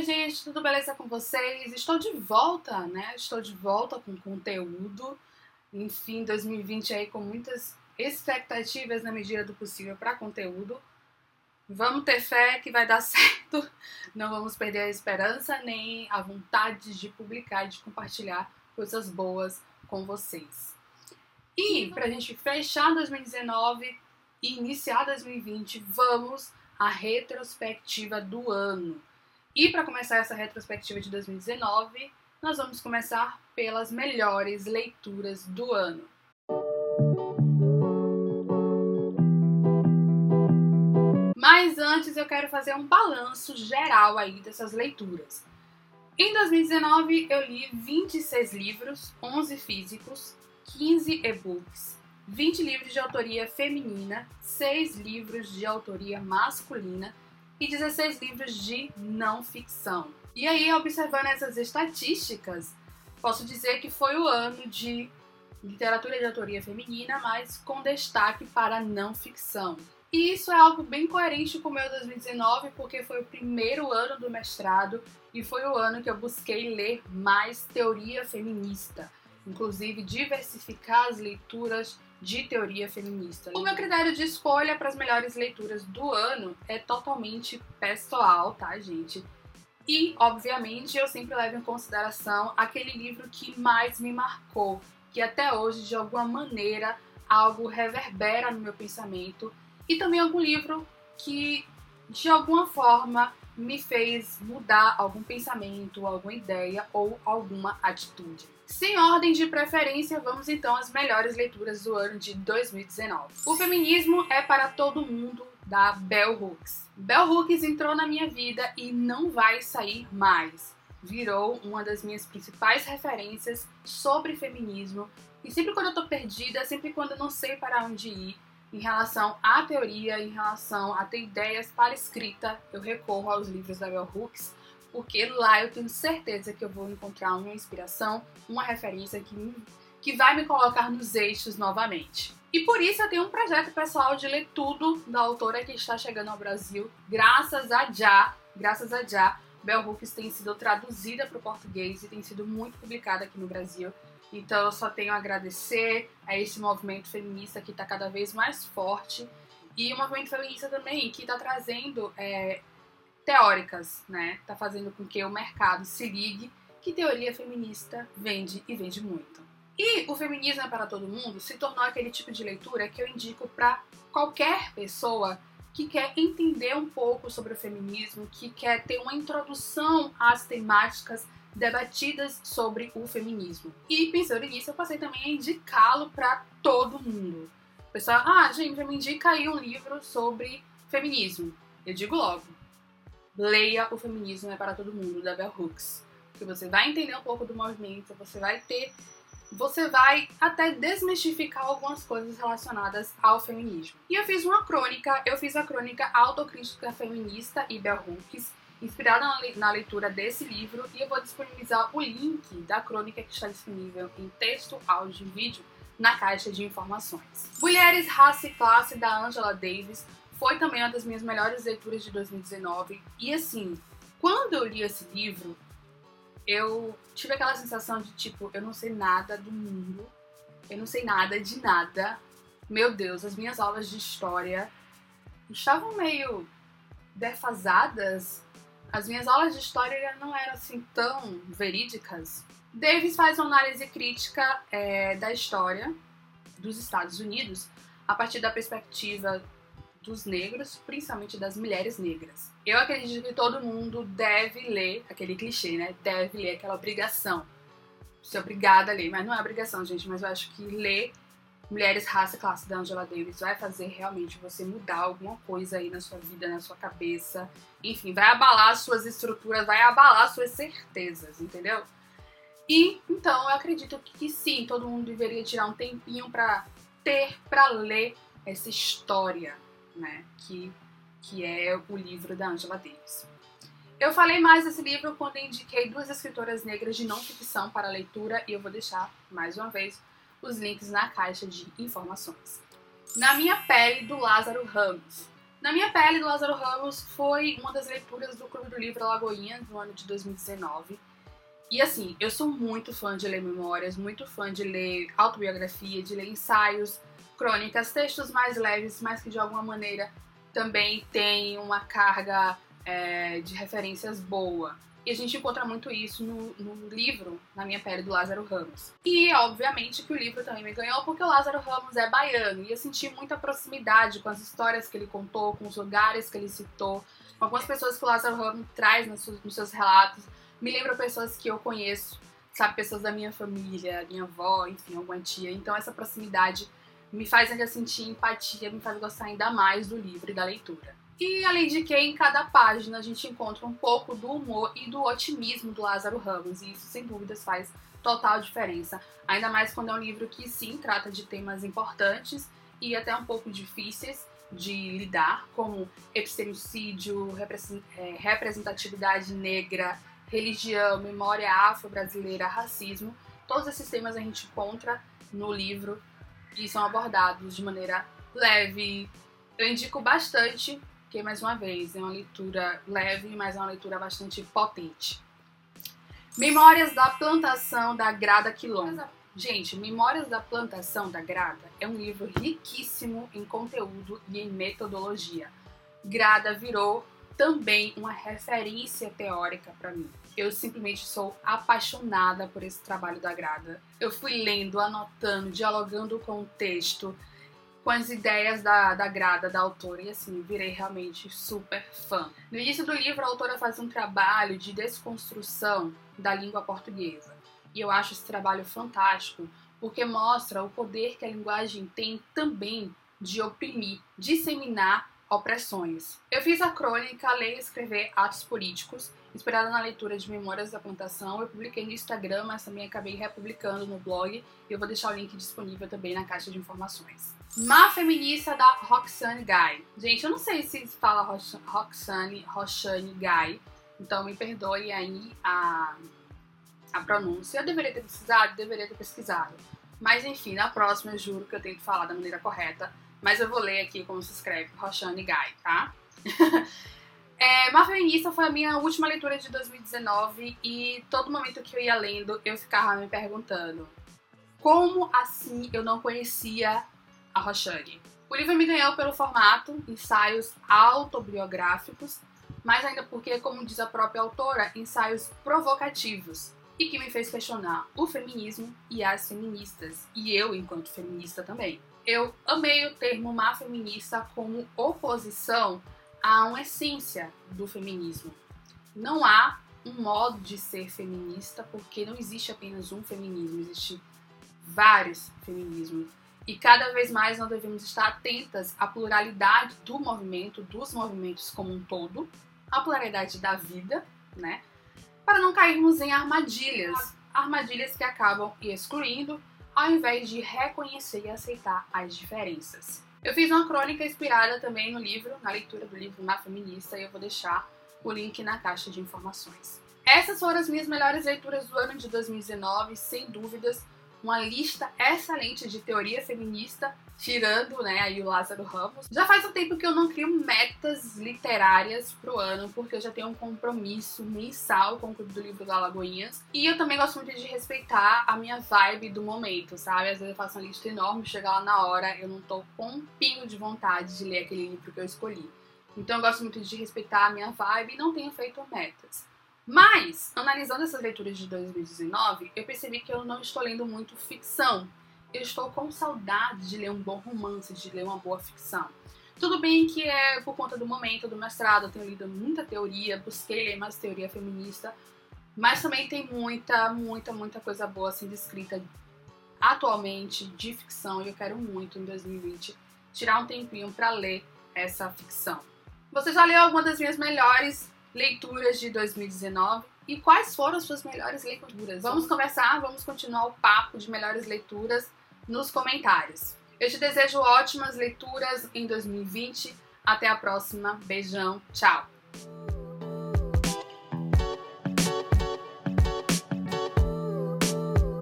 minha gente, tudo beleza com vocês? Estou de volta, né? Estou de volta com conteúdo. Enfim, 2020 aí com muitas expectativas na medida do possível para conteúdo. Vamos ter fé que vai dar certo. Não vamos perder a esperança nem a vontade de publicar de compartilhar coisas boas com vocês. E para a gente fechar 2019 e iniciar 2020, vamos à retrospectiva do ano. E para começar essa retrospectiva de 2019, nós vamos começar pelas melhores leituras do ano. Mas antes eu quero fazer um balanço geral aí dessas leituras. Em 2019 eu li 26 livros, 11 físicos, 15 e-books, 20 livros de autoria feminina, 6 livros de autoria masculina e 16 livros de não ficção. E aí, observando essas estatísticas, posso dizer que foi o ano de literatura de autoria feminina, mas com destaque para não ficção. E isso é algo bem coerente com o meu 2019, porque foi o primeiro ano do mestrado e foi o ano que eu busquei ler mais teoria feminista, inclusive diversificar as leituras de teoria feminista. O meu critério de escolha para as melhores leituras do ano é totalmente pessoal, tá, gente? E, obviamente, eu sempre levo em consideração aquele livro que mais me marcou, que até hoje, de alguma maneira, algo reverbera no meu pensamento, e também algum livro que, de alguma forma, me fez mudar algum pensamento, alguma ideia ou alguma atitude. Sem ordem de preferência, vamos então às melhores leituras do ano de 2019. O Feminismo é para Todo Mundo, da Bell Hooks. Bell Hooks entrou na minha vida e não vai sair mais. Virou uma das minhas principais referências sobre feminismo. E sempre quando eu tô perdida, sempre quando eu não sei para onde ir, em relação à teoria, em relação a ter ideias para escrita, eu recorro aos livros da Bell Hooks porque lá eu tenho certeza que eu vou encontrar uma inspiração, uma referência que, que vai me colocar nos eixos novamente. E por isso eu tenho um projeto pessoal de ler tudo da autora que está chegando ao Brasil, graças a Já, graças a Já, Bell Hooks tem sido traduzida para o português e tem sido muito publicada aqui no Brasil. Então eu só tenho a agradecer a esse movimento feminista que está cada vez mais forte e o movimento feminista também que está trazendo é, teóricas, né? Tá fazendo com que o mercado se ligue que teoria feminista vende e vende muito. E o feminismo é para todo mundo se tornou aquele tipo de leitura que eu indico para qualquer pessoa que quer entender um pouco sobre o feminismo, que quer ter uma introdução às temáticas debatidas sobre o feminismo. E pensando nisso, eu passei também a indicá-lo para todo mundo. O pessoal, ah, gente, me indica aí um livro sobre feminismo. Eu digo logo, leia O Feminismo é para Todo Mundo, da Bell Hooks. Que você vai entender um pouco do movimento, você vai ter. Você vai até desmistificar algumas coisas relacionadas ao feminismo. E eu fiz uma crônica, eu fiz a crônica Autocrítica Feminista e Bell Hooks, inspirada na leitura desse livro, e eu vou disponibilizar o link da crônica que está disponível em texto, áudio e vídeo na caixa de informações. Mulheres, Raça e Classe, da Angela Davis, foi também uma das minhas melhores leituras de 2019. E assim, quando eu li esse livro, eu tive aquela sensação de tipo, eu não sei nada do mundo, eu não sei nada de nada. Meu Deus, as minhas aulas de história estavam meio defasadas. As minhas aulas de história não eram assim tão verídicas. Davis faz uma análise crítica é, da história dos Estados Unidos a partir da perspectiva dos negros, principalmente das mulheres negras. Eu acredito que todo mundo deve ler aquele clichê, né? Deve ler aquela obrigação. Ser obrigada a ler, mas não é obrigação, gente, mas eu acho que ler Mulheres, Raça e Classe da Angela Davis vai fazer realmente você mudar alguma coisa aí na sua vida, na sua cabeça. Enfim, vai abalar suas estruturas, vai abalar suas certezas, entendeu? E então eu acredito que, que sim, todo mundo deveria tirar um tempinho para ter, para ler essa história, né? Que, que é o livro da Angela Davis. Eu falei mais desse livro quando indiquei duas escritoras negras de não ficção para leitura e eu vou deixar, mais uma vez, os links na caixa de informações. Na Minha Pele, do Lázaro Ramos. Na Minha Pele, do Lázaro Ramos, foi uma das leituras do Clube do Livro Alagoinhas no ano de 2019. E assim, eu sou muito fã de ler memórias, muito fã de ler autobiografia, de ler ensaios, crônicas, textos mais leves, mas que de alguma maneira também tem uma carga é, de referências boa. E a gente encontra muito isso no, no, livro Na Minha Pele, do Lázaro Ramos. E, obviamente, que o livro também me ganhou porque o Lázaro Ramos é baiano e eu senti muita proximidade com as histórias que ele contou, com os lugares que ele citou, com algumas pessoas que o Lázaro Ramos traz nos seus, nos seus relatos. Me lembra pessoas que eu conheço, sabe, pessoas da minha família, minha avó, enfim, alguma tia. Então, essa proximidade me faz ainda sentir empatia, me faz gostar ainda mais do livro e da leitura. E além de que em cada página a gente encontra um pouco do humor e do otimismo do Lázaro Ramos, e isso sem dúvidas faz total diferença. Ainda mais quando é um livro que sim trata de temas importantes e até um pouco difíceis de lidar, como epistemicídio, é, representatividade negra, religião, memória afro-brasileira, racismo. Todos esses temas a gente encontra no livro e são abordados de maneira leve. Eu indico bastante, porque, mais uma vez, é uma leitura leve, mas é uma leitura bastante potente. Memórias da Plantação da Grada Quilombo. Gente, Memórias da Plantação da Grada é um livro riquíssimo em conteúdo e em metodologia. Grada virou também uma referência teórica para mim. Eu simplesmente sou apaixonada por esse trabalho da Grada. Eu fui lendo, anotando, dialogando com o texto, com as ideias da, da Grada, da autora, e assim, virei realmente super fã. No início do livro, a autora faz um trabalho de desconstrução da língua portuguesa. E eu acho esse trabalho fantástico, porque mostra o poder que a linguagem tem também de oprimir, disseminar opressões. Eu fiz a crônica Ler e Escrever Atos Políticos, inspirada na leitura de Memórias da Plantação. Eu publiquei no Instagram, mas também acabei republicando no blog e eu vou deixar o link disponível também na caixa de informações. Má Feminista da Roxane Guy. Gente, eu não sei se fala Roxane, Roxane Guy, então me perdoe aí a, a pronúncia. Eu deveria ter pesquisado? Deveria ter pesquisado. Mas enfim, na próxima eu juro que eu tento falar da maneira correta mas eu vou ler aqui como se escreve, Roxane Guy, tá? é, Má Feminista foi a minha última leitura de 2019 e todo momento que eu ia lendo, eu ficava me perguntando como assim eu não conhecia a Roxane? O livro me ganhou pelo formato, ensaios autobiográficos, mas ainda porque, como diz a própria autora, ensaios provocativos e que me fez questionar o feminismo e as feministas, e eu enquanto feminista também eu amei o termo má feminista como oposição a uma essência do feminismo. Não há um modo de ser feminista porque não existe apenas um feminismo, existe vários feminismos. E cada vez mais nós devemos estar atentas à pluralidade do movimento, dos movimentos como um todo, à pluralidade da vida, né? Para não cairmos em armadilhas, armadilhas que acabam excluindo ao invés de reconhecer e aceitar as diferenças. Eu fiz uma crônica inspirada também no livro, na leitura do livro Na Feminista, e eu vou deixar o link na caixa de informações. Essas foram as minhas melhores leituras do ano de 2019, sem dúvidas uma lista excelente de teoria feminista, tirando né, aí o Lázaro Ramos. Já faz um tempo que eu não crio metas literárias pro ano, porque eu já tenho um compromisso mensal com o Clube do Livro da Alagoinhas. E eu também gosto muito de respeitar a minha vibe do momento, sabe? Às vezes eu faço uma lista enorme, chega lá na hora, eu não tô com um pingo de vontade de ler aquele livro que eu escolhi. Então eu gosto muito de respeitar a minha vibe e não tenho feito metas. Mas, analisando essas leituras de 2019, eu percebi que eu não estou lendo muito ficção. Eu estou com saudade de ler um bom romance, de ler uma boa ficção. Tudo bem que é por conta do momento do mestrado, eu tenho lido muita teoria, busquei ler mais teoria feminista, mas também tem muita, muita, muita coisa boa sendo escrita atualmente de ficção e eu quero muito em 2020 tirar um tempinho para ler essa ficção. Você já leu alguma das minhas melhores leituras de 2019 e quais foram as suas melhores leituras. Vamos conversar, vamos continuar o papo de melhores leituras nos comentários. Eu te desejo ótimas leituras em 2020. Até a próxima. Beijão. Tchau.